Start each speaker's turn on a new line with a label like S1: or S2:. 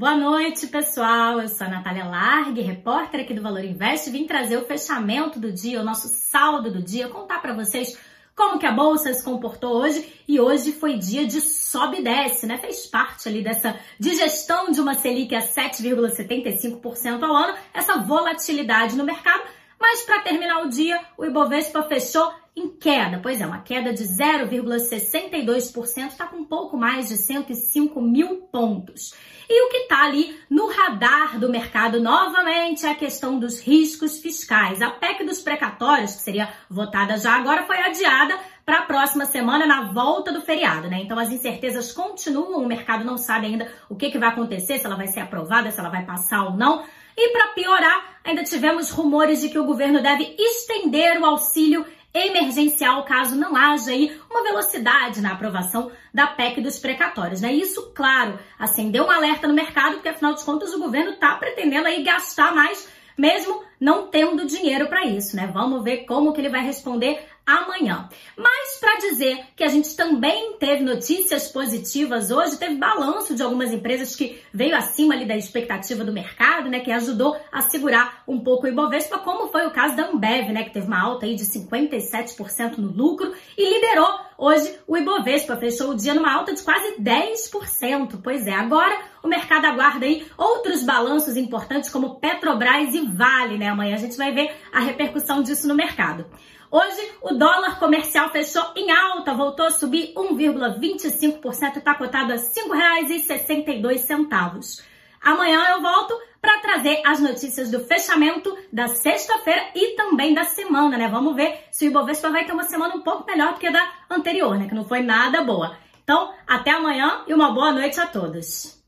S1: Boa noite, pessoal. Eu sou a Natália Largue, repórter aqui do Valor Invest. Vim trazer o fechamento do dia, o nosso saldo do dia, contar para vocês como que a bolsa se comportou hoje e hoje foi dia de sobe e desce, né? Fez parte ali dessa digestão de uma Selic a 7,75% ao ano, essa volatilidade no mercado. Mas para terminar o dia, o Ibovespa fechou em queda. Pois é, uma queda de 0,62%, está com um pouco mais de 105 mil pontos. E o que está ali no radar do mercado novamente é a questão dos riscos fiscais. A PEC dos precatórios, que seria votada já agora, foi adiada para a próxima semana na volta do feriado, né? Então as incertezas continuam, o mercado não sabe ainda o que, que vai acontecer, se ela vai ser aprovada, se ela vai passar ou não. E para piorar, ainda tivemos rumores de que o governo deve estender o auxílio emergencial caso não haja aí uma velocidade na aprovação da PEC dos precatórios, né? Isso, claro, acendeu um alerta no mercado, porque afinal de contas o governo está pretendendo aí gastar mais, mesmo não tendo dinheiro para isso, né? Vamos ver como que ele vai responder amanhã. Mas para dizer que a gente também teve notícias positivas hoje, teve balanço de algumas empresas que veio acima ali da expectativa do mercado, né, que ajudou a segurar um pouco o Ibovespa, como foi o caso da Ambev, né, que teve uma alta aí de 57% no lucro e liderou hoje o Ibovespa, fechou o dia numa alta de quase 10%. Pois é, agora o mercado aguarda aí outros balanços importantes como Petrobras e Vale, né? Amanhã a gente vai ver a repercussão disso no mercado. Hoje, o dólar comercial fechou em alta, voltou a subir 1,25%, está cotado a R$ 5,62. Amanhã eu volto para trazer as notícias do fechamento da sexta-feira e também da semana, né? Vamos ver se o Ibovespa vai ter uma semana um pouco melhor do que a da anterior, né? Que não foi nada boa. Então, até amanhã e uma boa noite a todos.